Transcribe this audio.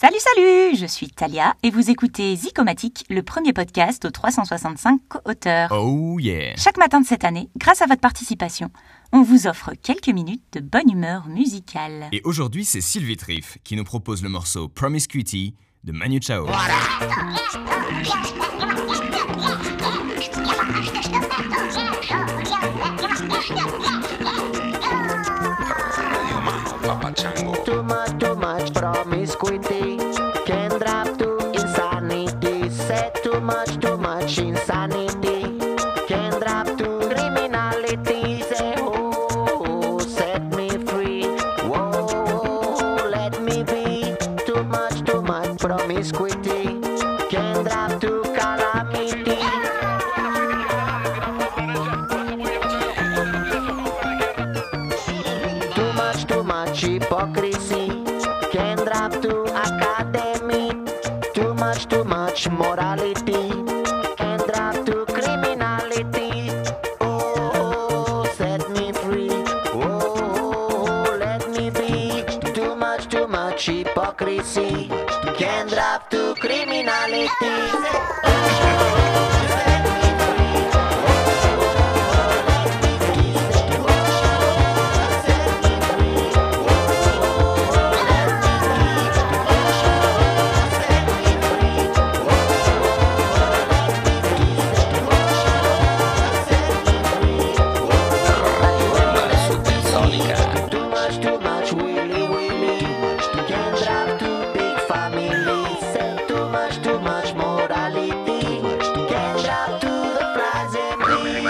Salut, salut Je suis Talia et vous écoutez Zicomatique, le premier podcast aux 365 co-auteurs. Oh yeah Chaque matin de cette année, grâce à votre participation, on vous offre quelques minutes de bonne humeur musicale. Et aujourd'hui, c'est Sylvie Triff qui nous propose le morceau Promiscuity de Manu Chao. Too much, too much promiscuity can drop to insanity. Said too much, too much insanity can drop to criminality. Say, oh, set me free. Whoa, let me be. Too much, too much promiscuity much, hypocrisy can drop to academy. Too much, too much morality can drop to criminality. Oh, oh, set me free. Oh, let me be. Too much, too much hypocrisy can drop to criminality.